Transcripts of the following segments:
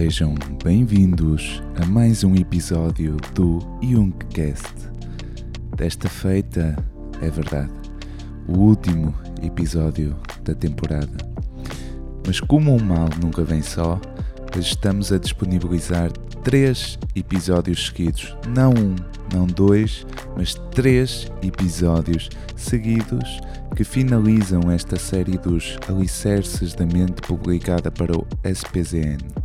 Sejam bem-vindos a mais um episódio do Jungcast. Desta feita, é verdade, o último episódio da temporada. Mas como o mal nunca vem só, estamos a disponibilizar três episódios seguidos, não um, não dois, mas três episódios seguidos que finalizam esta série dos Alicerces da Mente publicada para o SPZN.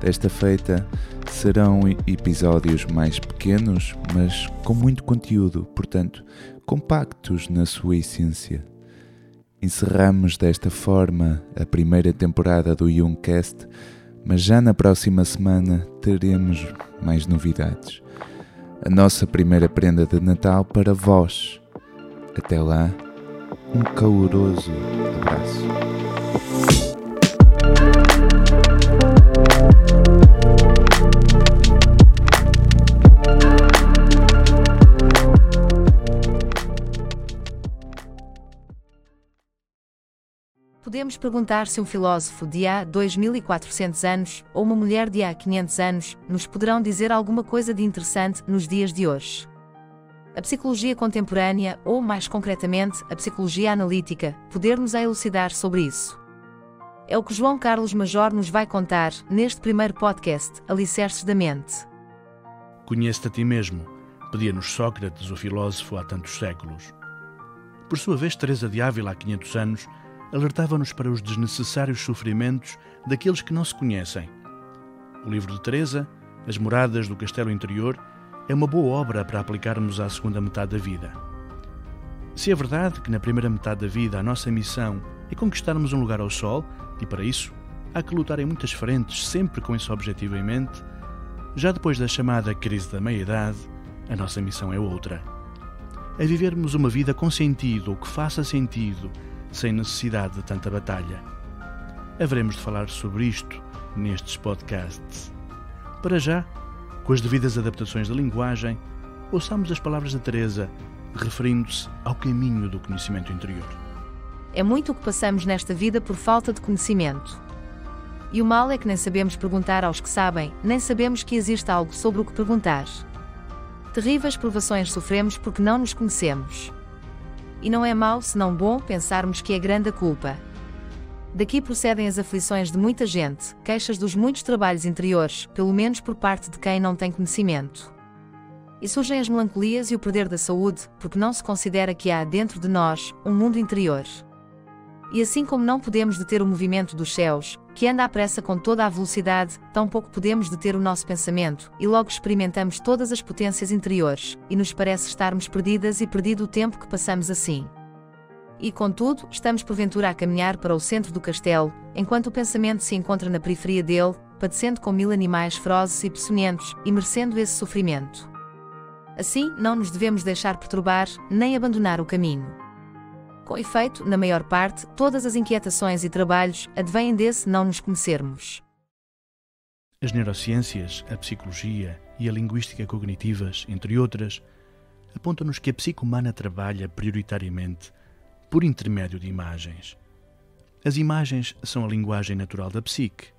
Desta feita serão episódios mais pequenos, mas com muito conteúdo, portanto, compactos na sua essência. Encerramos desta forma a primeira temporada do Youngcast, mas já na próxima semana teremos mais novidades. A nossa primeira prenda de Natal para vós. Até lá, um caloroso abraço. Perguntar se um filósofo de há 2400 anos ou uma mulher de há 500 anos nos poderão dizer alguma coisa de interessante nos dias de hoje. A psicologia contemporânea, ou mais concretamente, a psicologia analítica, poder-nos elucidar sobre isso. É o que João Carlos Major nos vai contar neste primeiro podcast, Alicerces da Mente. Conhece-te a ti mesmo, pedia-nos Sócrates, o filósofo, há tantos séculos. Por sua vez, Teresa de Ávila, há 500 anos, alertava-nos para os desnecessários sofrimentos daqueles que não se conhecem. O livro de Teresa, As Moradas do Castelo Interior, é uma boa obra para aplicarmos à segunda metade da vida. Se é verdade que na primeira metade da vida a nossa missão é conquistarmos um lugar ao sol, e para isso há que lutar em muitas frentes, sempre com esse objetivo em mente, já depois da chamada crise da meia-idade, a nossa missão é outra. É vivermos uma vida com sentido, que faça sentido, sem necessidade de tanta batalha. Haveremos de falar sobre isto nestes podcasts. Para já, com as devidas adaptações da linguagem, ouçamos as palavras de Teresa referindo-se ao caminho do conhecimento interior. É muito o que passamos nesta vida por falta de conhecimento. E o mal é que nem sabemos perguntar aos que sabem, nem sabemos que existe algo sobre o que perguntar. Terríveis provações sofremos porque não nos conhecemos. E não é mau, senão bom, pensarmos que é grande a culpa. Daqui procedem as aflições de muita gente, queixas dos muitos trabalhos interiores, pelo menos por parte de quem não tem conhecimento. E surgem as melancolias e o perder da saúde, porque não se considera que há dentro de nós um mundo interior. E assim como não podemos deter o movimento dos céus, que anda à pressa com toda a velocidade, tampouco podemos deter o nosso pensamento, e logo experimentamos todas as potências interiores, e nos parece estarmos perdidas e perdido o tempo que passamos assim. E contudo, estamos porventura a caminhar para o centro do castelo, enquanto o pensamento se encontra na periferia dele, padecendo com mil animais ferozes e peçonhentos, e merecendo esse sofrimento. Assim, não nos devemos deixar perturbar, nem abandonar o caminho. Com efeito, na maior parte, todas as inquietações e trabalhos advêm desse não nos conhecermos. As neurociências, a psicologia e a linguística cognitivas, entre outras, apontam-nos que a psique humana trabalha prioritariamente por intermédio de imagens. As imagens são a linguagem natural da psique.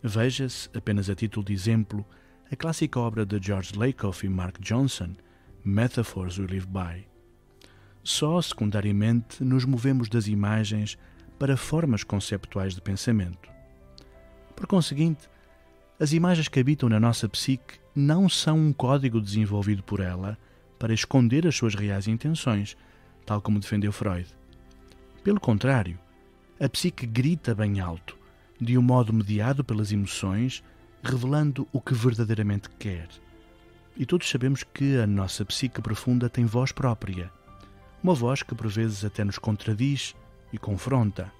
Veja-se, apenas a título de exemplo, a clássica obra de George Lakoff e Mark Johnson, Metaphors We Live By. Só secundariamente nos movemos das imagens para formas conceptuais de pensamento. Por conseguinte, as imagens que habitam na nossa psique não são um código desenvolvido por ela para esconder as suas reais intenções, tal como defendeu Freud. Pelo contrário, a psique grita bem alto, de um modo mediado pelas emoções, revelando o que verdadeiramente quer. E todos sabemos que a nossa psique profunda tem voz própria uma voz que por vezes até nos contradiz e confronta.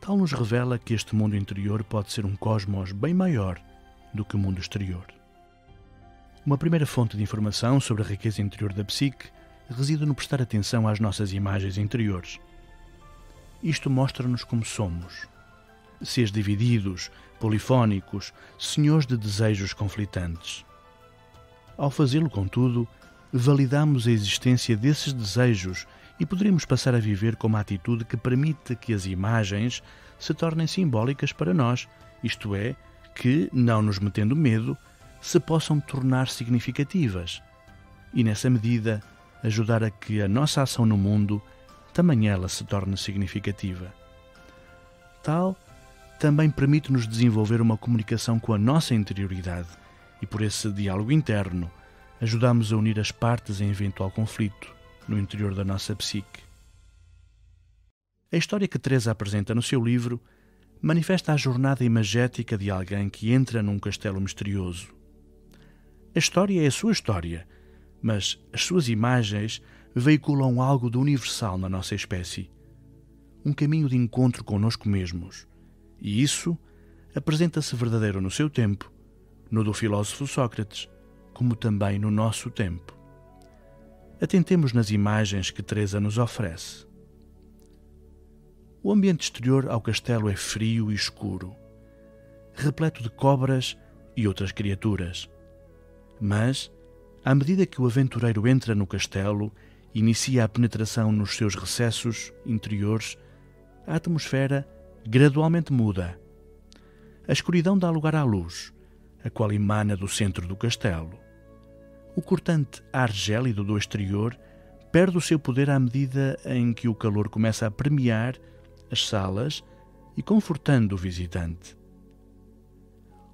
Tal nos revela que este mundo interior pode ser um cosmos bem maior do que o mundo exterior. Uma primeira fonte de informação sobre a riqueza interior da psique reside no prestar atenção às nossas imagens interiores. Isto mostra-nos como somos. Seres divididos, polifónicos, senhores de desejos conflitantes. Ao fazê-lo, contudo, validamos a existência desses desejos e poderíamos passar a viver com uma atitude que permite que as imagens se tornem simbólicas para nós, isto é, que, não nos metendo medo, se possam tornar significativas e, nessa medida, ajudar a que a nossa ação no mundo também ela se torne significativa. Tal também permite-nos desenvolver uma comunicação com a nossa interioridade e, por esse diálogo interno, ajudamos a unir as partes em eventual conflito no interior da nossa psique. A história que Teresa apresenta no seu livro manifesta a jornada imagética de alguém que entra num castelo misterioso. A história é a sua história, mas as suas imagens veiculam algo de universal na nossa espécie. Um caminho de encontro conosco mesmos. E isso apresenta-se verdadeiro no seu tempo, no do filósofo Sócrates, como também no nosso tempo. Atentemos nas imagens que Teresa nos oferece. O ambiente exterior ao castelo é frio e escuro, repleto de cobras e outras criaturas. Mas, à medida que o aventureiro entra no castelo e inicia a penetração nos seus recessos interiores, a atmosfera gradualmente muda. A escuridão dá lugar à luz, a qual emana do centro do castelo. O cortante ar gélido do exterior perde o seu poder à medida em que o calor começa a permear as salas e confortando o visitante.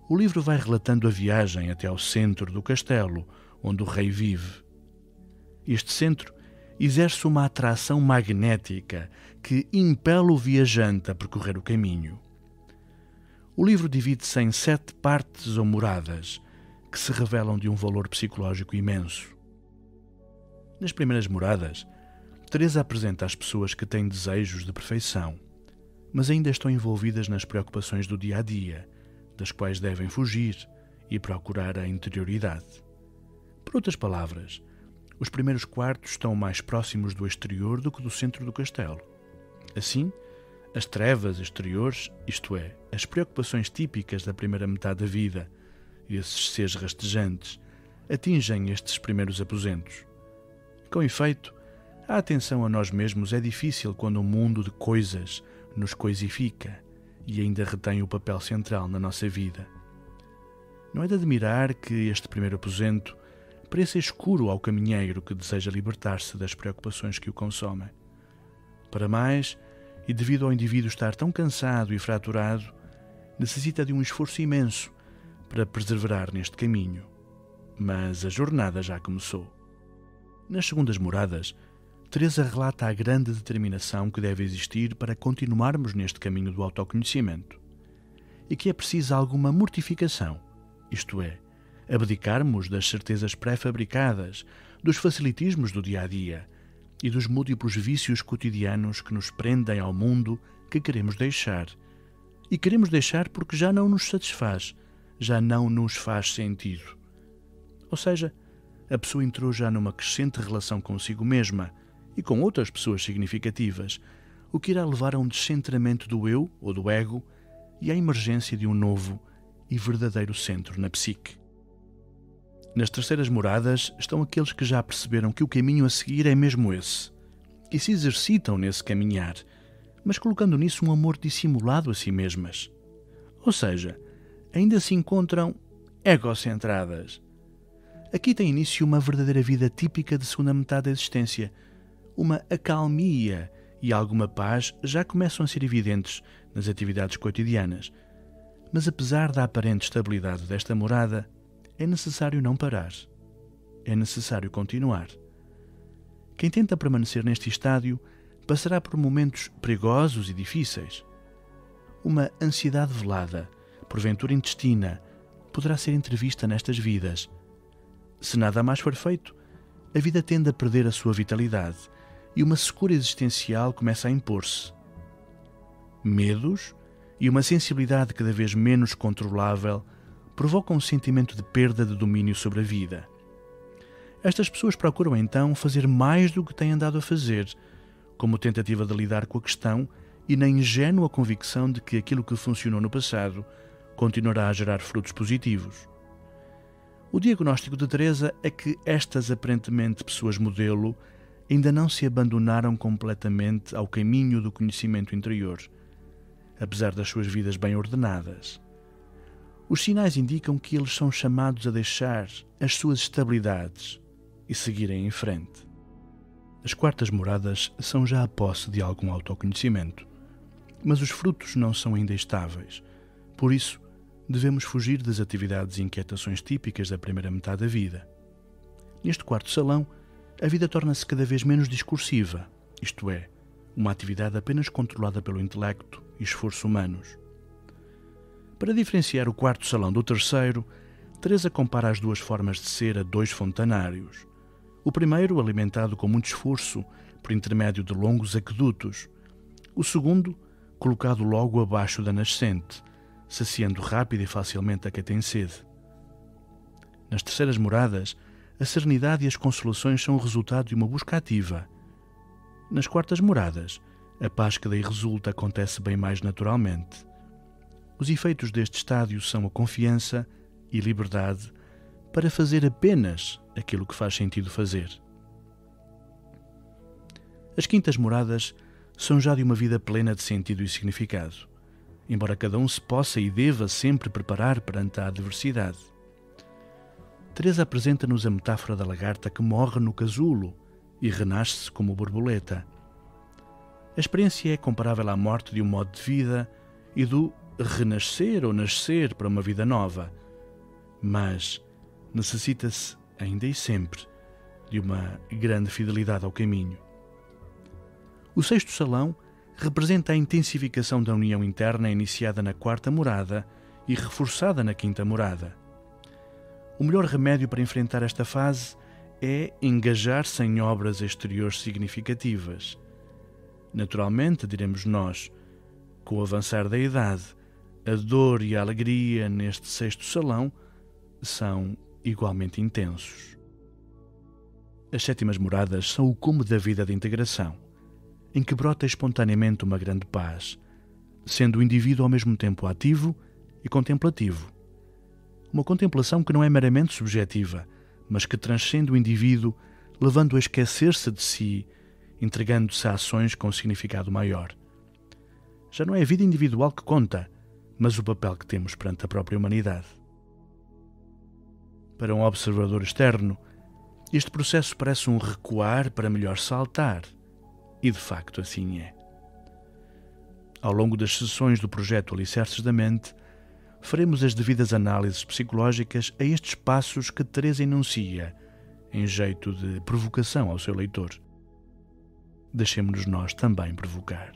O livro vai relatando a viagem até ao centro do castelo, onde o rei vive. Este centro exerce uma atração magnética que impele o viajante a percorrer o caminho. O livro divide-se em sete partes ou moradas que se revelam de um valor psicológico imenso. Nas primeiras moradas, Teresa apresenta às pessoas que têm desejos de perfeição, mas ainda estão envolvidas nas preocupações do dia a dia, das quais devem fugir e procurar a interioridade. Por outras palavras, os primeiros quartos estão mais próximos do exterior do que do centro do castelo. Assim, as trevas exteriores, isto é, as preocupações típicas da primeira metade da vida, esses seres rastejantes, atingem estes primeiros aposentos. Com efeito, a atenção a nós mesmos é difícil quando o mundo de coisas nos coisifica e ainda retém o papel central na nossa vida. Não é de admirar que este primeiro aposento pareça escuro ao caminheiro que deseja libertar-se das preocupações que o consomem. Para mais, e devido ao indivíduo estar tão cansado e fraturado, necessita de um esforço imenso para perseverar neste caminho. Mas a jornada já começou. Nas segundas moradas, Teresa relata a grande determinação que deve existir para continuarmos neste caminho do autoconhecimento e que é preciso alguma mortificação, isto é, abdicarmos das certezas pré-fabricadas, dos facilitismos do dia a dia e dos múltiplos vícios cotidianos que nos prendem ao mundo que queremos deixar. E queremos deixar porque já não nos satisfaz, já não nos faz sentido. Ou seja, a pessoa entrou já numa crescente relação consigo mesma e com outras pessoas significativas, o que irá levar a um descentramento do eu ou do ego e à emergência de um novo e verdadeiro centro na psique. Nas terceiras moradas estão aqueles que já perceberam que o caminho a seguir é mesmo esse e se exercitam nesse caminhar, mas colocando nisso um amor dissimulado a si mesmas. Ou seja, ainda se encontram egocentradas. Aqui tem início uma verdadeira vida típica de segunda metade da existência, uma acalmia e alguma paz já começam a ser evidentes nas atividades cotidianas. Mas apesar da aparente estabilidade desta morada, é necessário não parar. É necessário continuar. Quem tenta permanecer neste estádio passará por momentos perigosos e difíceis. Uma ansiedade velada, porventura intestina, poderá ser entrevista nestas vidas. Se nada mais for feito, a vida tende a perder a sua vitalidade e uma secura existencial começa a impor-se. Medos e uma sensibilidade cada vez menos controlável provocam um sentimento de perda de domínio sobre a vida. Estas pessoas procuram então fazer mais do que têm andado a fazer, como tentativa de lidar com a questão e na ingênua convicção de que aquilo que funcionou no passado continuará a gerar frutos positivos. O diagnóstico de Teresa é que estas aparentemente pessoas modelo ainda não se abandonaram completamente ao caminho do conhecimento interior, apesar das suas vidas bem ordenadas. Os sinais indicam que eles são chamados a deixar as suas estabilidades e seguirem em frente. As quartas moradas são já a posse de algum autoconhecimento, mas os frutos não são ainda estáveis. Por isso, devemos fugir das atividades e inquietações típicas da primeira metade da vida. Neste quarto salão, a vida torna-se cada vez menos discursiva, isto é, uma atividade apenas controlada pelo intelecto e esforço humanos. Para diferenciar o quarto salão do terceiro, Teresa compara as duas formas de ser a dois fontanários. O primeiro, alimentado com muito esforço por intermédio de longos aquedutos. O segundo, colocado logo abaixo da nascente, saciando rápida e facilmente a quem tem sede. Nas terceiras moradas, a serenidade e as consolações são o resultado de uma busca ativa. Nas quartas moradas, a paz que daí resulta acontece bem mais naturalmente. Os efeitos deste estádio são a confiança e liberdade para fazer apenas aquilo que faz sentido fazer. As quintas moradas são já de uma vida plena de sentido e significado embora cada um se possa e deva sempre preparar perante a adversidade. Teresa apresenta-nos a metáfora da lagarta que morre no casulo e renasce como borboleta. A experiência é comparável à morte de um modo de vida e do renascer ou nascer para uma vida nova, mas necessita-se, ainda e sempre, de uma grande fidelidade ao caminho. O sexto salão representa a intensificação da união interna iniciada na quarta morada e reforçada na quinta morada. O melhor remédio para enfrentar esta fase é engajar-se em obras exteriores significativas. Naturalmente, diremos nós, com o avançar da idade, a dor e a alegria neste sexto salão são igualmente intensos. As sétimas moradas são o cume da vida de integração em que brota espontaneamente uma grande paz, sendo o indivíduo ao mesmo tempo ativo e contemplativo. Uma contemplação que não é meramente subjetiva, mas que transcende o indivíduo, levando a esquecer-se de si, entregando-se a ações com significado maior. Já não é a vida individual que conta, mas o papel que temos perante a própria humanidade. Para um observador externo, este processo parece um recuar para melhor saltar e de facto assim é. Ao longo das sessões do projeto Alicerces da Mente, faremos as devidas análises psicológicas a estes passos que Teresa enuncia, em jeito de provocação ao seu leitor. Deixemos-nos nós também provocar.